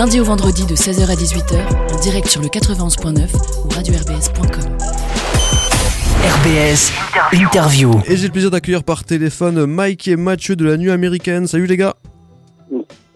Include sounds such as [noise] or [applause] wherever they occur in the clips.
lundi au vendredi de 16h à 18h, en direct sur le 91.9 ou radio-rbs.com. RBS Interview. Et j'ai le plaisir d'accueillir par téléphone Mike et Mathieu de la nuit américaine. Salut les gars.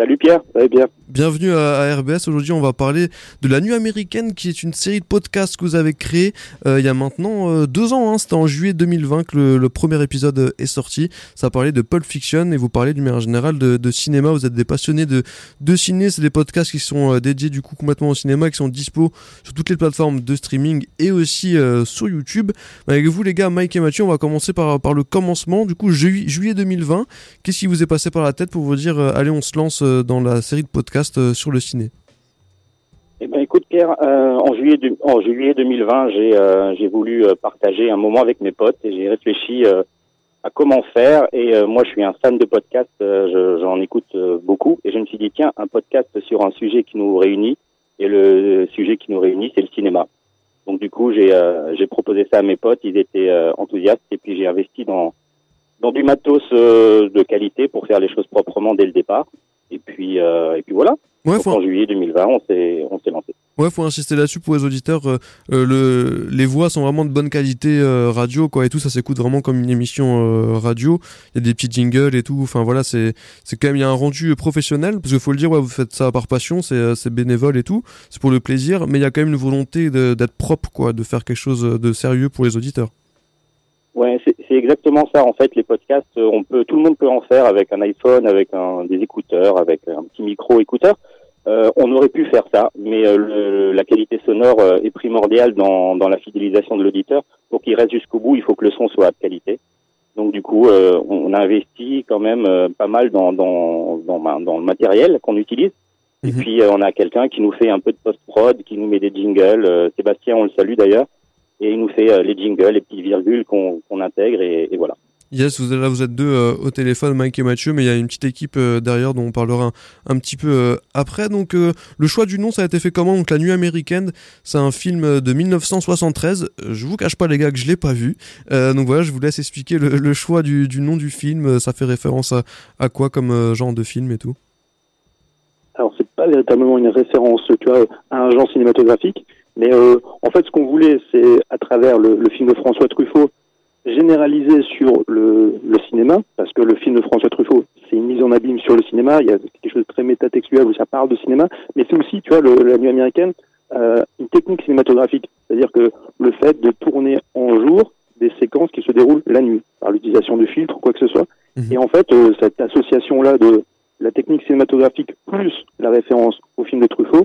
Salut Pierre, va bien Bienvenue à, RBS. Aujourd'hui, on va parler de La Nuit Américaine, qui est une série de podcasts que vous avez créé euh, il y a maintenant euh, deux ans. Hein. C'était en juillet 2020 que le, premier épisode est sorti. Ça parlait de Pulp Fiction et vous parlez du manière générale de, cinéma. Vous êtes des passionnés de, de ciné. C'est des podcasts qui sont euh, dédiés du coup complètement au cinéma, qui sont dispo sur toutes les plateformes de streaming et aussi sur YouTube. Avec vous, les gars, Mike et Mathieu, on va commencer par, par le commencement. Du coup, juillet 2020. Qu'est-ce qui vous est passé par la tête pour vous dire, allez, on se lance dans la série de podcasts euh, sur le ciné eh ben, écoute Pierre, euh, en juillet en juillet 2020, j'ai euh, voulu partager un moment avec mes potes et j'ai réfléchi à comment faire. Et moi, je suis un fan de podcast, j'en écoute beaucoup. Et je me suis dit tiens, un podcast sur un sujet qui nous réunit. Et le sujet qui nous réunit, c'est le cinéma. Donc du coup, j'ai j'ai proposé ça à mes potes, ils étaient enthousiastes et puis j'ai investi dans dans du matos de qualité pour faire les choses proprement dès le départ. Et puis, euh, et puis voilà. Ouais, En juillet 2020, on s'est, on s'est lancé. Ouais, faut insister là-dessus pour les auditeurs. Euh, euh, le, les voix sont vraiment de bonne qualité radio, quoi, et tout. Ça s'écoute vraiment comme une émission radio. Il y a des petits jingles et tout. Enfin voilà, c'est, c'est quand même il y a un rendu professionnel parce qu'il faut le dire, ouais, vous faites ça par passion, c'est, c'est bénévole et tout. C'est pour le plaisir, mais il y a quand même une volonté d'être propre, quoi, de faire quelque chose de sérieux pour les auditeurs. Ouais, c'est exactement ça. En fait, les podcasts, euh, on peut, tout le monde peut en faire avec un iPhone, avec un, des écouteurs, avec un petit micro écouteur. Euh, on aurait pu faire ça, mais euh, le, la qualité sonore euh, est primordiale dans, dans la fidélisation de l'auditeur. Pour qu'il reste jusqu'au bout, il faut que le son soit de qualité. Donc du coup, on a investi quand même pas mal dans, dans, dans, ben, dans le matériel qu'on utilise. Et mhm. puis on a quelqu'un qui nous fait un peu de post-prod, qui nous met des jingles. Sébastien, on le salue d'ailleurs et il nous fait euh, les jingles, les petites virgules qu'on intègre et, voilà. Yes, vous, là vous êtes deux euh, au téléphone, Mike et Mathieu, mais il y a une petite équipe euh, derrière dont on parlera un, petit peu après. Donc le choix du nom, ça a été fait comment? Donc La Nuit américaine, c'est un film de 1973. Je vous cache pas les gars que je l'ai pas vu. donc voilà, je vous laisse expliquer le, choix du, nom du film. Ça fait référence à, à quoi comme genre de film et tout? Alors c'est pas véritablement une référence, tu vois, à un genre cinématographique. Mais euh, en fait, ce qu'on voulait, c'est à travers le, le, film de François Truffaut, généraliser sur le, le, cinéma, parce que le film de François Truffaut, c'est une mise en abîme sur le cinéma. Il y a quelque chose de très métatextuel où ça parle de cinéma, mais c'est aussi, tu vois, le, la nuit américaine, euh, une technique cinématographique, c'est-à-dire que le fait de tourner en jour des séquences qui se déroulent la nuit, par l'utilisation de filtres ou quoi que ce soit. Mhm. Et en fait, euh, cette association-là de la technique cinématographique plus la référence au film de Truffaut,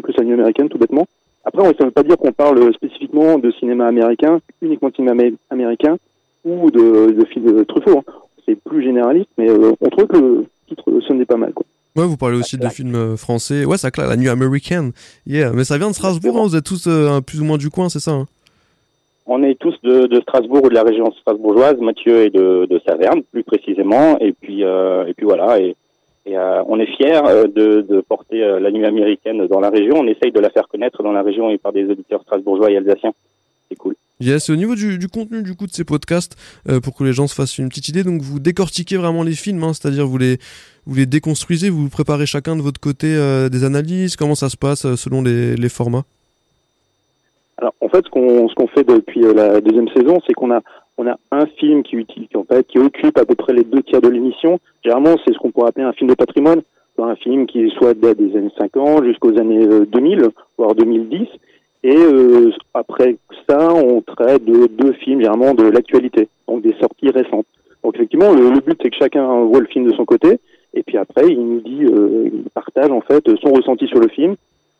plus la nuit américaine, tout bêtement. Après, ça ne veut pas dire qu'on parle spécifiquement de cinéma américain, uniquement de cinéma américain, ou de, de films de Truffaut. Hein. C'est plus généraliste, mais euh, on trouve que le titre sonnait pas mal. Quoi. Ouais, vous parlez aussi de films euh, français. Ouais, ça claque, la nuit américaine. Yeah, mais ça vient de Strasbourg, hein, vous êtes tous euh, plus ou moins du coin, c'est ça hein? On est tous de, de, Strasbourg ou de la région strasbourgeoise. Mathieu est de, de Saverne, plus précisément. Et puis, et puis voilà. Et et euh, on est fiers euh, de, de, porter euh, la nuit américaine dans la région. On essaye de la faire connaître dans la région et par des auditeurs strasbourgeois et alsaciens. C'est cool. Yes, au niveau du, du, contenu du coup de ces podcasts, pour que les gens se fassent une petite idée, donc vous décortiquez vraiment les films, hein, c'est-à-dire vous les vous les déconstruisez, vous préparez chacun de votre côté des analyses. Comment ça se passe selon les, les formats? Alors en fait, ce qu'on ce qu'on fait depuis la deuxième saison, c'est qu'on a on a un film qui, utilise, en fait, qui occupe à peu près les deux tiers de l'émission. Généralement, c'est ce qu'on pourrait appeler un film de patrimoine, un film qui soit date des années 50 jusqu'aux années 2000, euh, voire 2010. Et euh, après ça, on traite de deux films généralement de l'actualité, donc des sorties récentes. Donc effectivement, le, but c'est que chacun voit le film de son côté, et puis après, il nous dit, euh, il partage en fait son ressenti sur le film.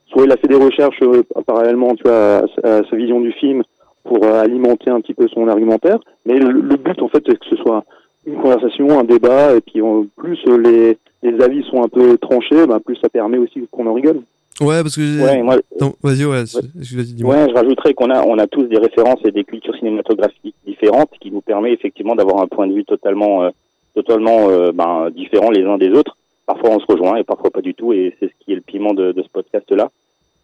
Soit il a fait des recherches euh, parallèlement, tu vois, à, sa vision du film, pour euh, alimenter un petit peu son argumentaire. Mais le, but, en fait, c'est que ce soit une conversation, un débat, et puis plus les, les avis sont un peu tranchés, bah, plus ça permet aussi qu'on en rigole. Ouais, parce que. Ouais, moi... Vas-y, ouais. Ouais, je rajouterais qu'on a, on a tous des références et des cultures cinématographiques différentes, qui nous permet effectivement d'avoir un point de vue totalement, euh, totalement euh, ben, différent les uns des autres. Parfois on se rejoint et parfois pas du tout, et c'est ce qui est le piment de, de ce podcast-là.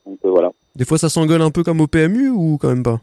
Donc voilà. Des fois ça s'engueule un peu comme au PMU ou quand même pas?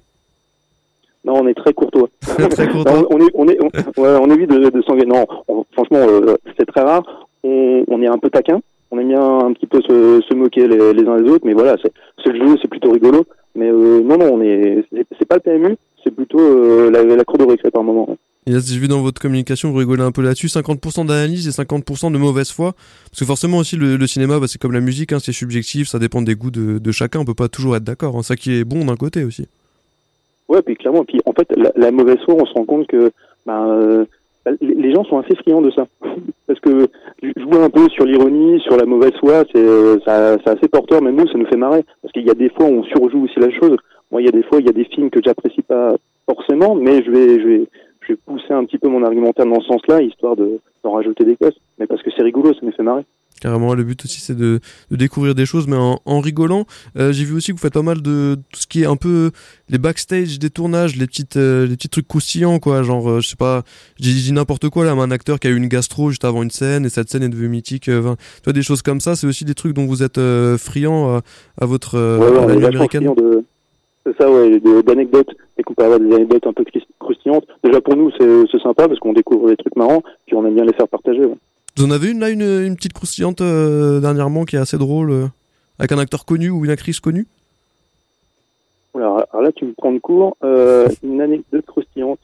Non, on est très courtois. [laughs] très courtois. on, est, on, est, on, ouais, on évite de, de s'engager. Non, franchement, euh, c'est très rare. On, on, est un peu taquin. on aime bien un petit peu se, se moquer les, les, uns des autres, mais voilà, c'est le jeu, c'est plutôt rigolo. Mais euh, non, non, on est, c'est pas le PMU, c'est plutôt euh, la, la cour de récré par moment. Et là, j'ai vu dans votre communication, vous rigolez un peu là-dessus, 50% d'analyse et 50% de mauvaise foi. Parce que forcément aussi, le, le cinéma, bah, c'est comme la musique, hein, c'est subjectif, ça dépend des goûts de, de chacun, on peut pas toujours être d'accord. Hein, ça qui est bon d'un côté aussi. Ouais, puis clairement, puis en fait, la, mauvaise foi, on se rend compte que ben, euh, les gens sont assez friands de ça. [laughs] Parce que jouer un peu sur l'ironie, sur la mauvaise foi, c'est c'est assez porteur, même nous, ça nous fait marrer. Parce qu'il y a des fois où on surjoue aussi la chose. Moi, il y a des fois, il y a des films que j'apprécie pas forcément, mais je vais, je vais, je vais pousser un petit peu mon argumentaire dans ce sens-là, histoire de d'en rajouter des causes. Mais parce que c'est rigolo, ça me fait marrer. Carrément, le but aussi c'est de, de, découvrir des choses, mais en, en rigolant. Euh, J'ai vu aussi que vous faites pas mal de tout ce qui est un peu les backstage des tournages, les petites euh, les petits trucs croustillants quoi. Genre, euh, je sais pas, j'ai dit n'importe quoi là, un acteur qui a eu une gastro juste avant une scène et cette scène est devenue mythique. Euh, tu vois des choses comme ça, c'est aussi des trucs dont vous êtes euh, friand à, à, votre ouais, ouais, à américaine. De... C'est ça, ouais, d'anecdotes et qu'on peut avoir des anecdotes un peu croustillantes. Déjà pour nous c'est sympa parce qu'on découvre des trucs marrants puis on aime bien les faire partager. Ouais. Vous en avez une là, une, une petite croustillante euh, dernièrement qui est assez drôle, euh, avec un acteur connu ou une actrice connue? Alors, alors, là, tu me prends de court. Euh, une anecdote croustillante.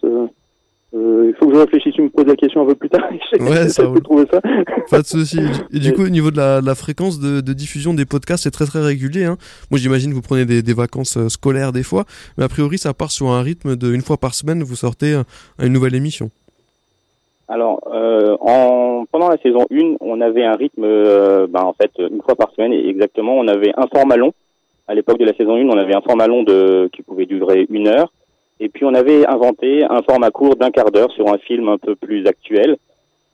Il faut que je réfléchisse, tu me poses la question un peu plus tard. [laughs] ouais, ça peut trouver ça. Pas de souci. Et du coup, au niveau de la, la fréquence de, de, diffusion des podcasts, c'est très très régulier. Hein. Moi, j'imagine que vous prenez des, des, vacances scolaires des fois, mais a priori, ça part sur un rythme de une fois par semaine, vous sortez une nouvelle émission. Alors, euh, en, pendant la saison 1, on avait un rythme, euh, ben, en fait, une fois par semaine, exactement, on avait un format long. À l'époque de la saison 1, on avait un format long de, qui pouvait durer une heure. Et puis, on avait inventé un format court d'un quart d'heure sur un film un peu plus actuel.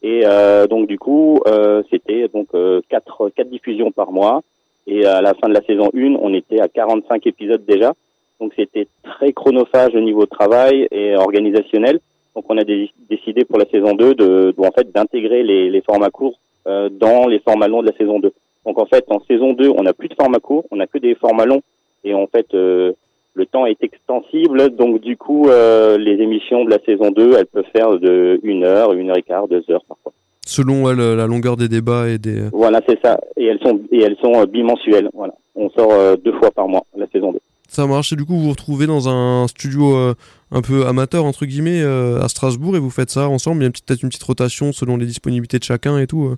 Et euh, donc, du coup, euh, c'était donc euh, quatre, quatre diffusions par mois. Et à la fin de la saison 1, on était à 45 épisodes déjà. Donc, c'était très chronophage au niveau travail et organisationnel. Donc on a décidé pour la saison 2 de, de en fait d'intégrer les, les, formats courts euh, dans les formats longs de la saison 2. Donc en fait en saison 2 on n'a plus de formats courts, on n'a que des formats longs et en fait euh, le temps est extensible donc du coup euh, les émissions de la saison 2 elles peuvent faire de une heure, une heure et quart, deux heures parfois. Selon ouais, la longueur des débats et des. Voilà c'est ça et elles sont et elles sont bimensuelles voilà. On sort deux fois par mois la saison 2. Ça marche et du coup vous vous retrouvez dans un studio euh, un peu amateur entre guillemets euh, à Strasbourg et vous faites ça ensemble. Il y a peut-être une petite rotation selon les disponibilités de chacun et tout. Euh.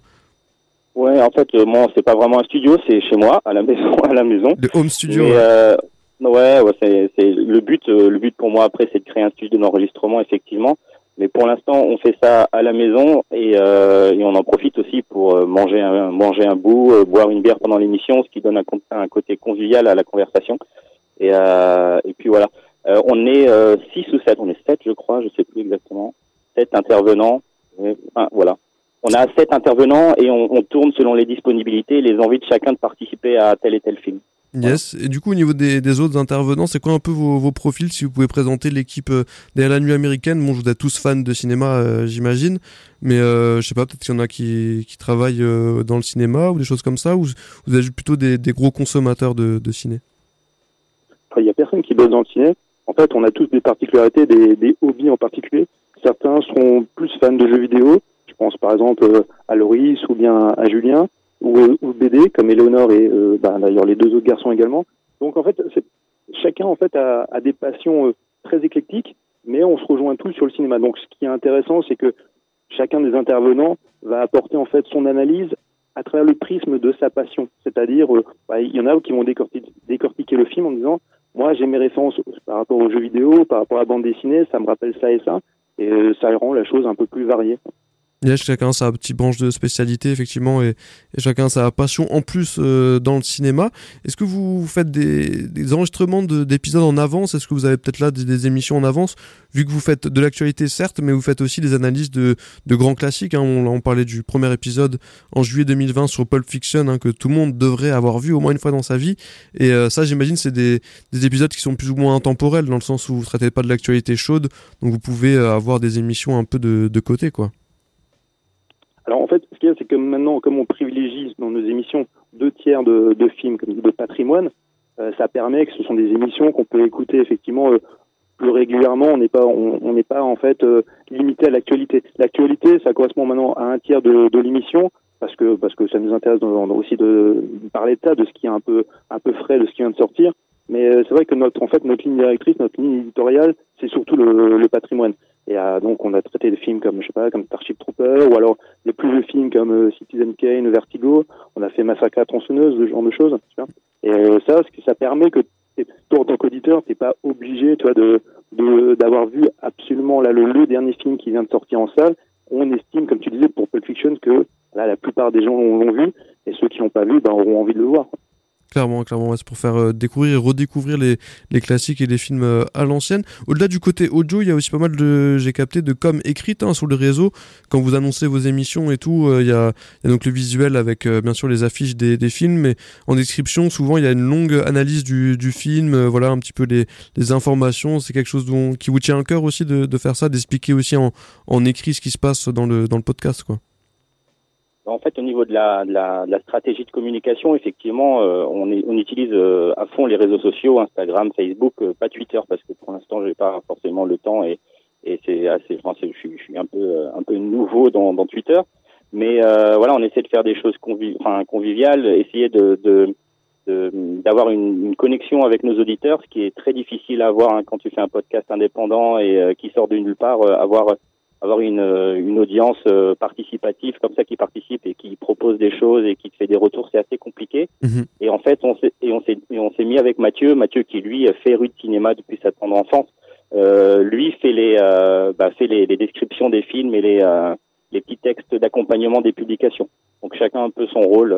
Ouais, en fait, euh, moi c'est pas vraiment un studio, c'est chez moi à la [laughs] maison, à la maison. Le home studio. Mais, ouais, ouais, c'est, c'est le but. le but pour moi après, c'est de créer un studio d'enregistrement effectivement. Mais pour l'instant, on fait ça à la maison et, euh, et on en profite aussi pour manger un, manger un bout, boire une bière pendant l'émission, ce qui donne un, un côté convivial à la conversation. Et, euh, et puis voilà. Euh, on est 6 euh, ou 7, on est 7 je crois, je sais plus exactement. 7 intervenants. Voilà. On a 7 intervenants et on, tourne selon les disponibilités et les envies de chacun de participer à tel et tel film. Yes. Et du coup, au niveau des, autres intervenants, c'est quoi un peu vos, profils? Si vous pouvez présenter l'équipe derrière la nuit américaine. Bon, vous êtes tous fans de cinéma, j'imagine. Mais euh, je sais pas, peut-être qu'il y en a qui, travaillent dans le cinéma ou des choses comme ça. Ou vous êtes plutôt des, des gros consommateurs de, de ciné? Il y a personne qui bosse dans le ciné. En fait, on a tous des particularités, des, des hobbies en particulier. Certains seront plus fans de jeux vidéo. Je pense par exemple euh, à Loris ou bien à Julien ou, euh, ou BD comme Eleonore et euh, bah, d'ailleurs les deux autres garçons également. Donc en fait, chacun en fait a, des passions très éclectiques, mais on se rejoint tous sur le cinéma. Donc ce qui est intéressant, c'est que chacun des intervenants va apporter en fait son analyse à travers le prisme de sa passion. C'est-à-dire, bah, il y en a qui vont décortiquer le film en disant moi j'ai mes références par rapport aux jeux vidéo, par rapport à la bande dessinée, ça me rappelle ça et ça, et euh, ça rend la chose un peu plus variée. Yeah, chacun sa petite branche de spécialité, effectivement, et, et chacun sa passion en plus euh, dans le cinéma. Est-ce que vous faites des, des enregistrements d'épisodes en avance? Est-ce que vous avez peut-être là des, des, émissions en avance? Vu que vous faites de l'actualité, certes, mais vous faites aussi des analyses de, de grands classiques. Hein. On, on, parlait du premier épisode en juillet 2020 sur Pulp Fiction, hein, que tout le monde devrait avoir vu au moins une fois dans sa vie. Et euh, ça, j'imagine, c'est des, des épisodes qui sont plus ou moins intemporels, dans le sens où vous ne traitez pas de l'actualité chaude, donc vous pouvez euh, avoir des émissions un peu de, de côté, quoi. Alors en fait, ce qu'il y a, c'est que maintenant, comme on privilégie dans nos émissions deux tiers de, de films comme de patrimoine, euh, ça permet que ce sont des émissions qu'on peut écouter effectivement euh, plus régulièrement. On n'est pas, on n'est pas en fait euh, limité à l'actualité. L'actualité, ça correspond maintenant à un tiers de, de l'émission. parce que parce que ça nous intéresse aussi de parler de ça, de ce qui est un peu un peu frais, de ce qui vient de sortir. Mais c'est vrai que notre en fait notre ligne directrice, notre ligne éditoriale, c'est surtout le, le patrimoine. Et euh, donc on a traité de films comme je sais pas comme Starship Trooper ou alors les plus vieux films comme euh, Citizen Kane, Vertigo. On a fait Massacre à tronçonneuse, ce genre de choses. Tu vois et euh, ça, ça permet que toi en tant qu'auditeur, t'es pas obligé, toi, de d'avoir vu absolument là le, le, dernier film qui vient de sortir en salle. On estime, comme tu disais pour Pulp Fiction, que là la plupart des gens l'ont vu et ceux qui l'ont pas vu, ben, auront envie de le voir. Clairement, clairement, c'est pour faire euh, découvrir et redécouvrir les, classiques et les films euh, à l'ancienne. Au-delà du côté audio, il y a aussi pas mal de, j'ai capté, de com écrite hein, sur le réseau. Quand vous annoncez vos émissions et tout, euh, il y, a, donc le visuel avec bien sûr les affiches des, films, mais en description, souvent il y a une longue analyse du, film, voilà un petit peu les, informations. C'est quelque chose dont, qui vous tient à cœur aussi de, de faire ça, d'expliquer aussi en, écrit ce qui se passe dans le, dans le podcast. En fait, au niveau de la, de la, de la stratégie de communication, effectivement, euh, on, est, on, utilise euh, à fond les réseaux sociaux, Instagram, Facebook, euh, pas Twitter, parce que pour l'instant, j'ai pas forcément le temps et, et c'est assez. Enfin, je, suis, je suis un peu un peu nouveau dans, dans Twitter, mais voilà, on essaie de faire des choses convi enfin, conviviales, essayer de, de d'avoir une, une, connexion avec nos auditeurs, ce qui est très difficile à avoir hein, quand tu fais un podcast indépendant et qui sort de nulle part, avoir avoir une, euh, une audience euh, participative comme ça qui participe et qui propose des choses et qui te fait des retours, c'est assez compliqué. Mhm. Et en fait, on s'est et on s'est on s'est mis avec Mathieu, Mathieu qui lui fait rue de cinéma depuis sa tendre enfance. Euh, lui fait les euh, bah, fait les, les, descriptions des films et les les petits textes d'accompagnement des publications. Donc chacun un peu son rôle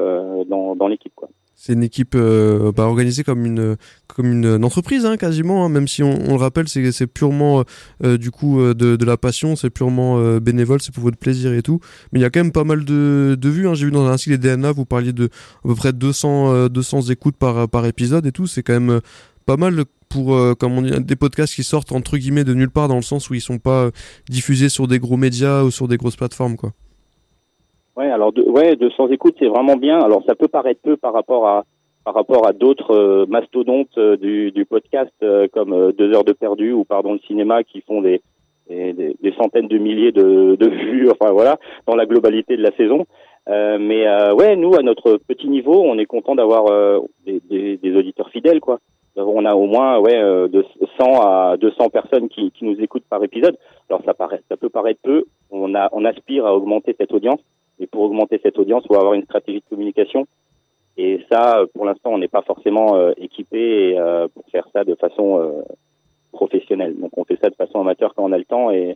dans dans l'équipe quoi. C'est une équipe euh, bah, organisée comme une comme une, entreprise hein, quasiment, hein, même si on, on, le rappelle, c'est purement euh, du coup euh, de, de, la passion, c'est purement euh, bénévole, c'est pour votre plaisir et tout. Mais il y a quand même pas mal de, de vues. Hein. J'ai vu dans un site des DNA, vous parliez de à peu près 200 200 écoutes par par épisode et tout. C'est quand même pas mal pour comme on dit des podcasts qui sortent entre guillemets de nulle part dans le sens où ils sont pas diffusés sur des gros médias ou sur des grosses plateformes quoi. Ouais, alors de, ouais, 200 écoutes, c'est vraiment bien. Alors ça peut paraître peu par rapport à par rapport à d'autres euh, mastodontes euh, du, du, podcast euh, comme Deux heures de perdu ou pardon le cinéma qui font des, des, des centaines de milliers de, de, vues, enfin voilà, dans la globalité de la saison. mais ouais, nous à notre petit niveau, on est content d'avoir des, des, des, auditeurs fidèles quoi. On a au moins ouais de 100 à 200 personnes qui, qui nous écoutent par épisode. Alors ça paraît, ça peut paraître peu. On a, on aspire à augmenter cette audience. Et pour augmenter cette audience, il faut avoir une stratégie de communication. Et ça, pour l'instant, on n'est pas forcément euh, équipé euh, pour faire ça de façon euh, professionnelle. Donc, on fait ça de façon amateur quand on a le temps et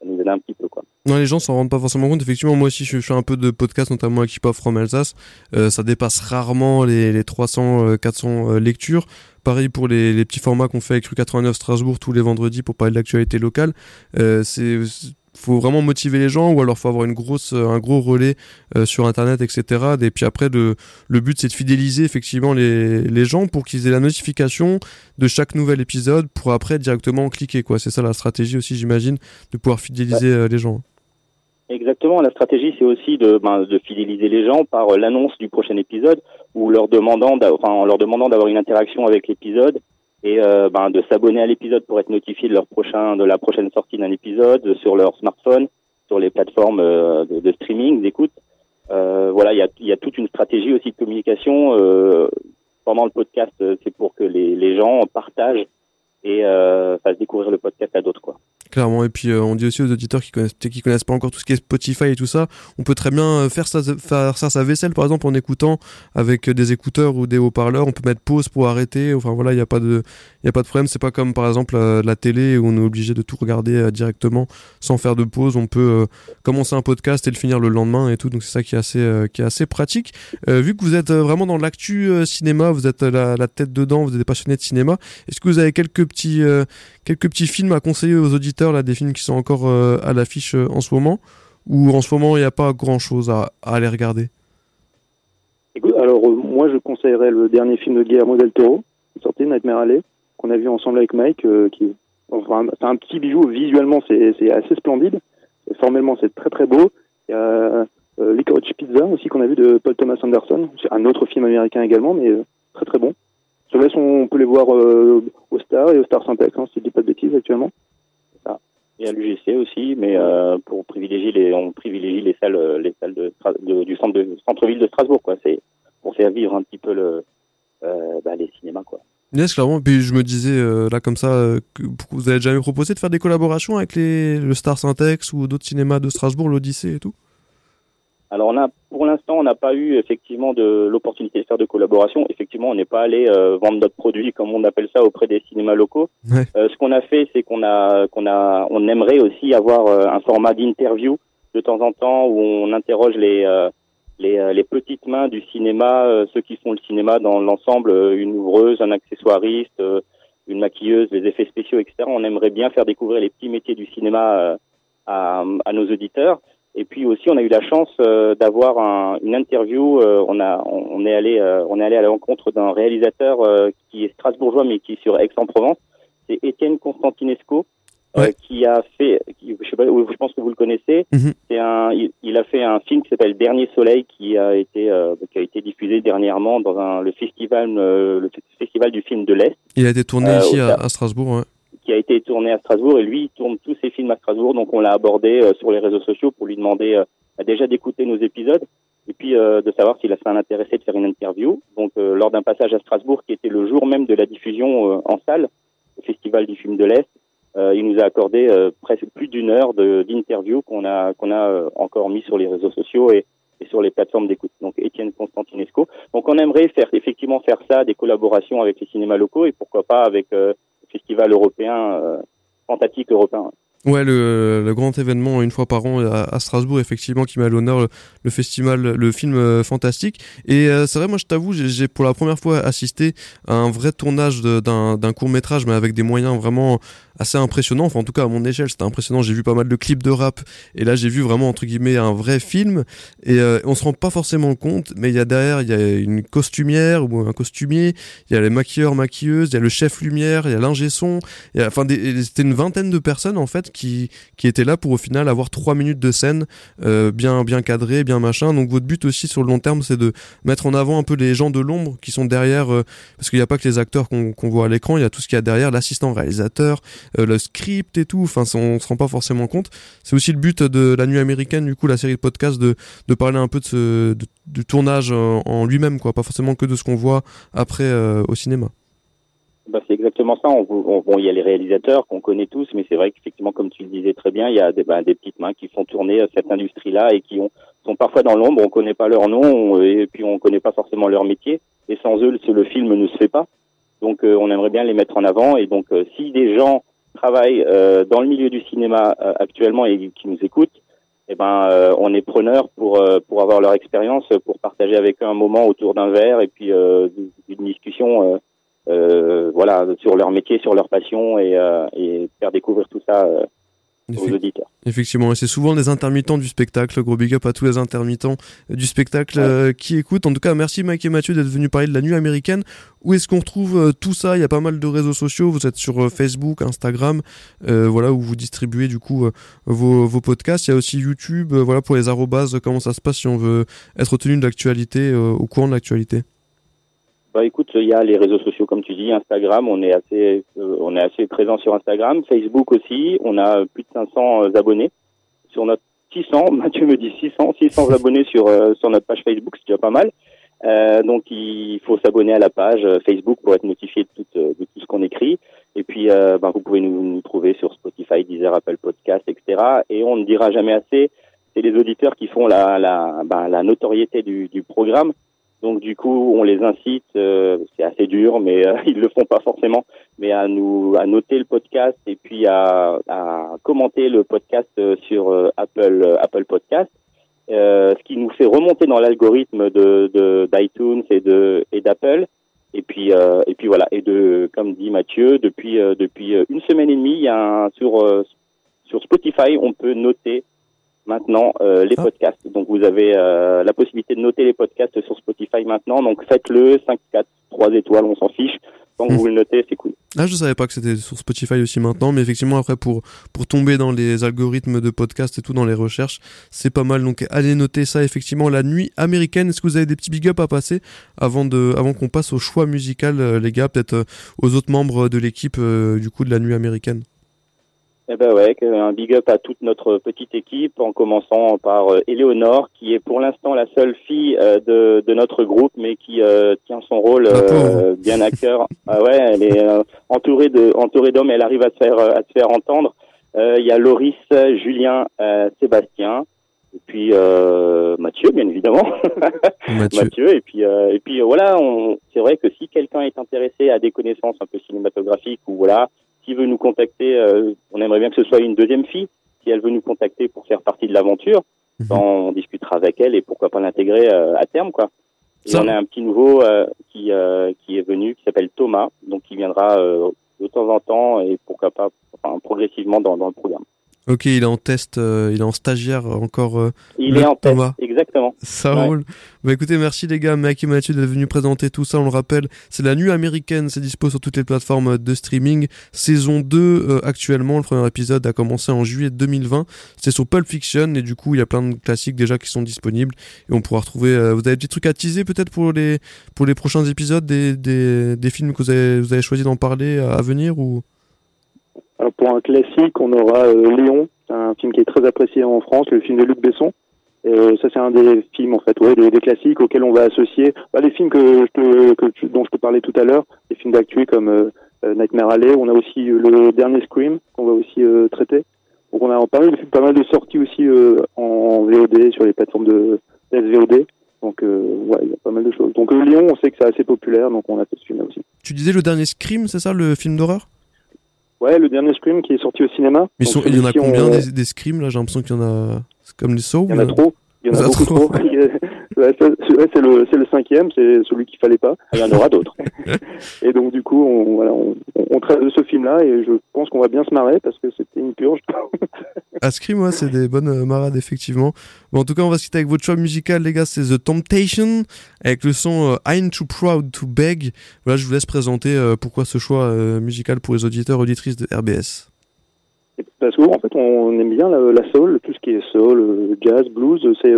ça nous aide un petit peu, quoi. Non, les gens s'en rendent pas forcément compte. Effectivement, moi aussi, je fais un peu de podcast, notamment avec Hip From Alsace. ça dépasse rarement les, les 300, 400 lectures. Pareil pour les, les petits formats qu'on fait avec Rue 89 Strasbourg tous les vendredis pour parler de l'actualité locale. c'est faut vraiment motiver les gens ou alors faut avoir une grosse euh, un gros relais euh, sur internet etc et puis après le, le but c'est de fidéliser effectivement les, les gens pour qu'ils aient la notification de chaque nouvel épisode pour après directement cliquer quoi. C'est ça la stratégie aussi j'imagine de pouvoir fidéliser euh, les gens. Exactement, la stratégie c'est aussi de, ben, de fidéliser les gens par l'annonce du prochain épisode ou leur demandant, enfin, en leur demandant d'avoir une interaction avec l'épisode et euh, ben, de s'abonner à l'épisode pour être notifié de leur prochain de la prochaine sortie d'un épisode sur leur smartphone, sur les plateformes euh, de, streaming, d'écoute. Euh, voilà, il y a, y a, toute une stratégie aussi de communication euh, pendant le podcast. C'est pour que les, les gens partagent et euh, fassent découvrir le podcast à d'autres, quoi. Clairement, et puis euh, on dit aussi aux auditeurs qui connaissent, qui connaissent pas encore tout ce qui est Spotify et tout ça, on peut très bien euh, faire sa, faire sa vaisselle par exemple en écoutant avec des écouteurs ou des haut-parleurs, on peut mettre pause pour arrêter, enfin voilà, il n'y a pas de, il a pas de problème, c'est pas comme par exemple la, télé où on est obligé de tout regarder euh, directement sans faire de pause, on peut commencer un podcast et le finir le lendemain et tout, donc c'est ça qui est assez, qui est assez pratique. vu que vous êtes vraiment dans l'actu cinéma, vous êtes la, la, tête dedans, vous êtes passionné de cinéma, est-ce que vous avez quelques petits, quelques petits films à conseiller aux auditeurs là, des films qui sont encore euh, à l'affiche euh, en ce moment Ou en ce moment, il n'y a pas grand-chose à, aller regarder? Alors, euh, moi, je conseillerais le dernier film de Guillermo del Toro, sorti, Nightmare Alley, qu'on a vu ensemble avec Mike, qui enfin, c'est un petit bijou. Visuellement, c'est assez splendide. Formellement, c'est très très beau. Il y a Licorice Pizza aussi qu'on a vu de Paul Thomas Anderson. C'est un autre film américain également, mais très très bon. Sur on peut les voir au Star et au Star Syntex, hein, si je dis pas de bêtises actuellement. Et à l'UGC aussi, mais euh, pour privilégier les, on privilégie les salles, euh, les salles de, du centre de centre-ville de Strasbourg, quoi. C'est pour faire vivre un petit peu le, euh, bah, les cinémas, quoi. Yes, clairement. Puis je me disais euh, là comme ça, euh, que vous avez jamais proposé de faire des collaborations avec les, le Star Syntex ou d'autres cinémas de Strasbourg, l'Odyssée et tout? Alors on a, pour l'instant, on n'a pas eu effectivement de l'opportunité de faire de collaboration. Effectivement, on n'est pas allé euh, vendre notre produit comme on appelle ça auprès des cinémas locaux. Ouais. Euh, ce qu'on a fait, c'est qu'on a, qu'on a, on aimerait aussi avoir euh, un format d'interview de temps en temps où on interroge les euh, les, euh, les petites mains du cinéma, euh, ceux qui font le cinéma dans l'ensemble, une ouvreuse, un accessoiriste, euh, une maquilleuse, les effets spéciaux, etc. On aimerait bien faire découvrir les petits métiers du cinéma euh, à, à nos auditeurs. Et puis aussi, on a eu la chance euh, d'avoir un, une interview. euh, on a, on, on est allé, euh, on est allé à la rencontre d'un réalisateur qui est strasbourgeois mais qui est sur Aix-en-Provence. C'est Étienne Constantinesco. Ouais. qui a fait, qui, je sais pas, je pense que vous le connaissez. C'est un, il, il a fait un film qui s'appelle Dernier Soleil, qui a été, qui a été diffusé dernièrement dans un, le festival, le festival du film de l'Est Il a été tourné ici à, à Strasbourg. Ouais. Qui a été tourné à Strasbourg et lui il tourne tous ses films à Strasbourg. Donc on l'a abordé euh, sur les réseaux sociaux pour lui demander euh, déjà d'écouter nos épisodes et puis euh, de savoir s'il a serait intéressé de faire une interview. Donc euh, lors d'un passage à Strasbourg qui était le jour même de la diffusion en salle au festival du film de l'Est il nous a accordé presque plus d'une heure d'interview qu'on a qu'on a encore mis sur les réseaux sociaux et, sur les plateformes d'écoute. Donc Étienne Constantinesco donc on aimerait faire effectivement faire ça des collaborations avec les cinémas locaux et pourquoi pas avec festival européen euh, fantastique européen. Ouais, le, grand événement une fois par an à, Strasbourg, effectivement, qui met à l'honneur le, festival, le film euh, fantastique. Et euh, c'est vrai, moi, je t'avoue, j'ai- pour la première fois assisté à un vrai tournage d'un court métrage, mais avec des moyens vraiment assez impressionnants. Enfin, en tout cas, à mon échelle, c'était impressionnant. J'ai vu pas mal de clips de rap, et là, j'ai vu vraiment entre guillemets un vrai film. Et euh, on se rend pas forcément compte, mais il y a derrière, il y a une costumière ou un costumier, il y a les maquilleurs, maquilleuses, il y a le chef lumière, il y a l'ingé son. Enfin, c'était une vingtaine de personnes en fait qui étaient là pour au final avoir trois minutes de scène euh, bien bien cadrées, bien machin. Donc votre but aussi sur le long terme, c'est de mettre en avant un peu les gens de l'ombre qui sont derrière, euh, parce qu'il n'y a pas que les acteurs qu'on voit à l'écran, il y a tout ce qu'il y a derrière, l'assistant réalisateur, euh, le script et tout. Enfin, on se rend pas forcément compte. C'est aussi le but de la nuit américaine, du coup, la série de podcasts, de de parler un peu de du tournage en, en lui-même, quoi, pas forcément que de ce qu'on voit après au cinéma. Bah, c'est exactement ça. On, on- bon, il y a les réalisateurs qu'on connaît tous, mais c'est vrai qu'effectivement, comme tu le disais très bien, il y a des, bah, des petites mains qui font tourner euh, cette industrie-là et qui ont, sont parfois dans l'ombre. On connaît pas leur nom on- et puis on connaît pas forcément leur métier. Et sans eux, le, film ne se fait pas. Donc, euh, on aimerait bien les mettre en avant. Et donc, euh, si des gens travaillent euh, dans le milieu du cinéma euh, actuellement et qui nous écoutent, eh ben, euh, on est preneur pour euh, pour avoir leur expérience, pour partager avec eux un moment autour d'un verre et puis euh, d'une discussion. Euh, voilà, sur leur métier, sur leur passion et, euh, et faire découvrir tout ça euh, aux auditeurs. Effectivement, et c'est souvent des intermittents du spectacle. Gros big up à tous les intermittents du spectacle Ouais. euh, qui écoutent. En tout cas, merci Mike et Mathieu d'être venus parler de la nuit américaine. Où est-ce qu'on retrouve euh, tout ça? Il y a pas mal de réseaux sociaux. Vous êtes sur euh, Facebook, Instagram, voilà où vous distribuez du coup vos, vos podcasts. Il y a aussi YouTube. voilà pour les arrobases. Comment ça se passe si on veut être tenu de l'actualité, au courant de l'actualité Bah écoute, il y a les réseaux sociaux comme tu dis, Instagram, on est assez euh, on est assez présent sur Instagram, Facebook aussi, on a plus de 500 euh, abonnés sur notre 600, [laughs] Mathieu me dit 600, 600 abonnés sur euh, sur notre page Facebook, c'est déjà pas mal. Euh, donc il faut s'abonner à la page Facebook pour être notifié de tout, de tout ce qu'on écrit. Et puis bah, vous pouvez nous, nous trouver sur Spotify, Deezer, Apple Podcast, etc. Et on ne dira jamais assez, c'est les auditeurs qui font la la, bah, la notoriété du, du programme. Donc du coup, on les incite, euh, c'est assez dur, mais euh, [laughs] ils le font pas forcément, mais à nous à noter le podcast et puis à, à commenter le podcast euh, sur euh, Apple euh, Apple Podcast, ce qui nous fait remonter dans l'algorithme de de- d'iTunes et de et d'Apple. Et puis et puis voilà et de comme dit Mathieu, depuis depuis une semaine et demie, il y a un, sur sur Spotify, on peut noter maintenant euh, les Ah. podcasts. Donc vous avez euh, la possibilité de noter les podcasts sur Spotify maintenant. Donc faites-le, 5, 4, 3 étoiles, on s'en fiche. Tant que Hmm. vous le notez, c'est cool. Ah, je savais pas que c'était sur Spotify aussi maintenant, mais effectivement après pour pour tomber dans les algorithmes de podcast et tout dans les recherches, c'est pas mal. Donc allez noter ça effectivement la nuit américaine. Est-ce que vous avez des petits big up à passer avant de avant qu'on passe au choix musical, euh, les gars, peut-être euh, aux autres membres de l'équipe euh, du coup de la nuit américaine? Eh ben ouais, un big up à toute notre petite équipe, en commençant par euh, Éléonore, qui est pour l'instant la seule fille euh, de, de notre groupe, mais qui euh, tient son rôle bien à cœur. [laughs] Ah ouais, elle est entourée de entourée d'hommes, elle arrive à se faire à se faire entendre. Il y a Loris, Julien, Sébastien, et puis Mathieu, bien évidemment. [laughs] Mathieu. Mathieu. Et puis et puis voilà, c'est vrai que si quelqu'un est intéressé à des connaissances un peu cinématographiques ou voilà qui veut nous contacter, euh, on aimerait bien que ce soit une deuxième fille. Si elle veut nous contacter pour faire partie de l'aventure, mhm. ben, on discutera avec elle et pourquoi pas l'intégrer euh, à terme, quoi. Et on a un petit nouveau euh, qui qui est venu, qui s'appelle Thomas, donc qui viendra de temps en temps et pourquoi pas, enfin, progressivement dans, dans le programme. Ok, il est en test, euh, il est en stagiaire encore. Euh, il est en test, exactement. Ça roule. Bah écoutez, merci les gars, Mike et Mathieu d'être venus présenter tout ça. On le rappelle, c'est la nuit américaine, c'est dispo sur toutes les plateformes de streaming. Saison 2 euh, actuellement, le premier épisode a commencé en juillet 2020. C'est sur Pulp Fiction et du coup, il y a plein de classiques déjà qui sont disponibles et on pourra retrouver. vous avez des petits trucs à teaser peut-être pour les pour les prochains épisodes, des, des, des films que vous avez, vous avez choisi d'en parler à venir ou? Alors pour un classique, on aura euh, Léon, un film qui est très apprécié en France, le film de Luc Besson. Euh, ça, c'est un des films, en fait, ouais, des, classiques auxquels on va associer bah, les films que dont je te parlais tout à l'heure, les films d'actu comme euh, Nightmare Alley. On a aussi le dernier Scream qu'on va aussi traiter. Donc on a pas mal de, pas mal de sorties aussi en VOD sur les plateformes de SVOD. Donc ouais, il y a pas mal de choses. Donc Léon, on sait que c'est assez populaire, donc on a ce film-là aussi. Tu disais le dernier Scream, c'est ça, le film d'horreur? Ouais, le dernier Scream qui est sorti au cinéma. Mais il y en a combien des, des Screams là? J'ai l'impression qu'il y en a. C'est comme les Saw Il y en a trop. Il y en a, [laughs] beaucoup trop. [laughs] c'est le, le cinquième, c'est celui qu'il fallait pas. Il y en aura d'autres. [laughs] et donc du coup, on, voilà, on, on traite de ce film-là et je pense qu'on va bien se marrer parce que c'était une purge. À Scream, ouais, c'est des bonnes euh, marades effectivement. Bon, en tout cas, on va se quitter avec votre choix musical, les gars. C'est The Temptation avec le son euh, I'm Too Proud to Beg. Voilà, je vous laisse présenter euh, pourquoi ce choix musical pour les auditeurs auditrices de RBS. Parce qu'en fait, on aime bien la, soul, tout ce qui est soul, jazz, blues, c'est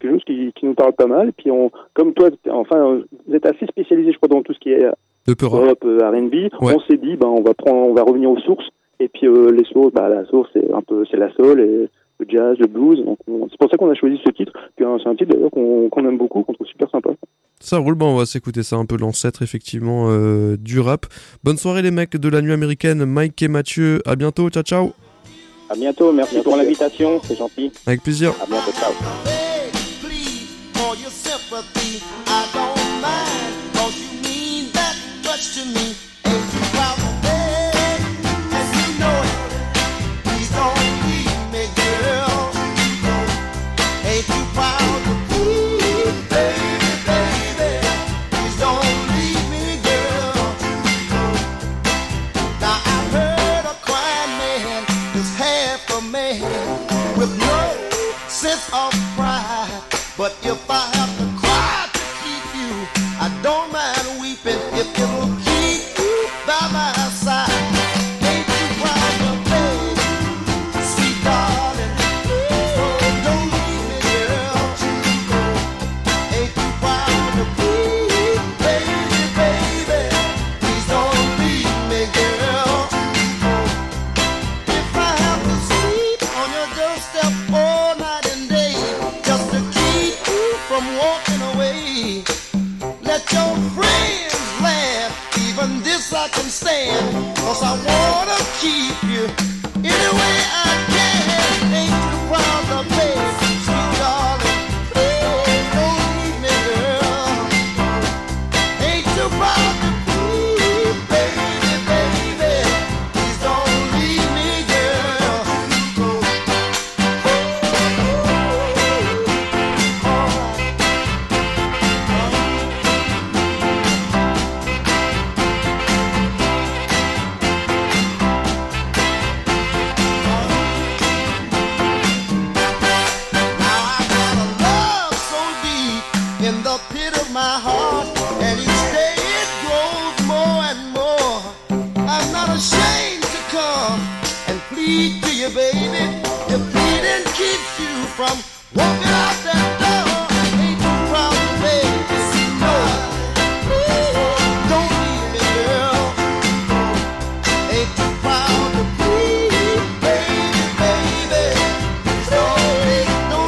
quelque chose qui, qui, nous parle pas mal. Puis on, comme toi, enfin, vous êtes assez spécialisé, je crois, dans tout ce qui est de pop, R&B. On s'est dit, ben, on va prendre, on va revenir aux sources. Et puis euh, les sources, bah, la source, c'est un peu, c'est la soul et le jazz, le blues. Donc c'est pour ça qu'on a choisi ce titre. Puis hein, c'est un titre d'ailleurs qu'on aime beaucoup, qu'on trouve super sympa. Ça roule, bon, on va s'écouter ça un peu l'ancêtre effectivement euh, du rap. Bonne soirée les mecs de la nuit américaine, Mike et Mathieu. À bientôt, ciao ciao. À bientôt, merci pour l'invitation, c'est gentil. Avec plaisir. À bientôt, ciao.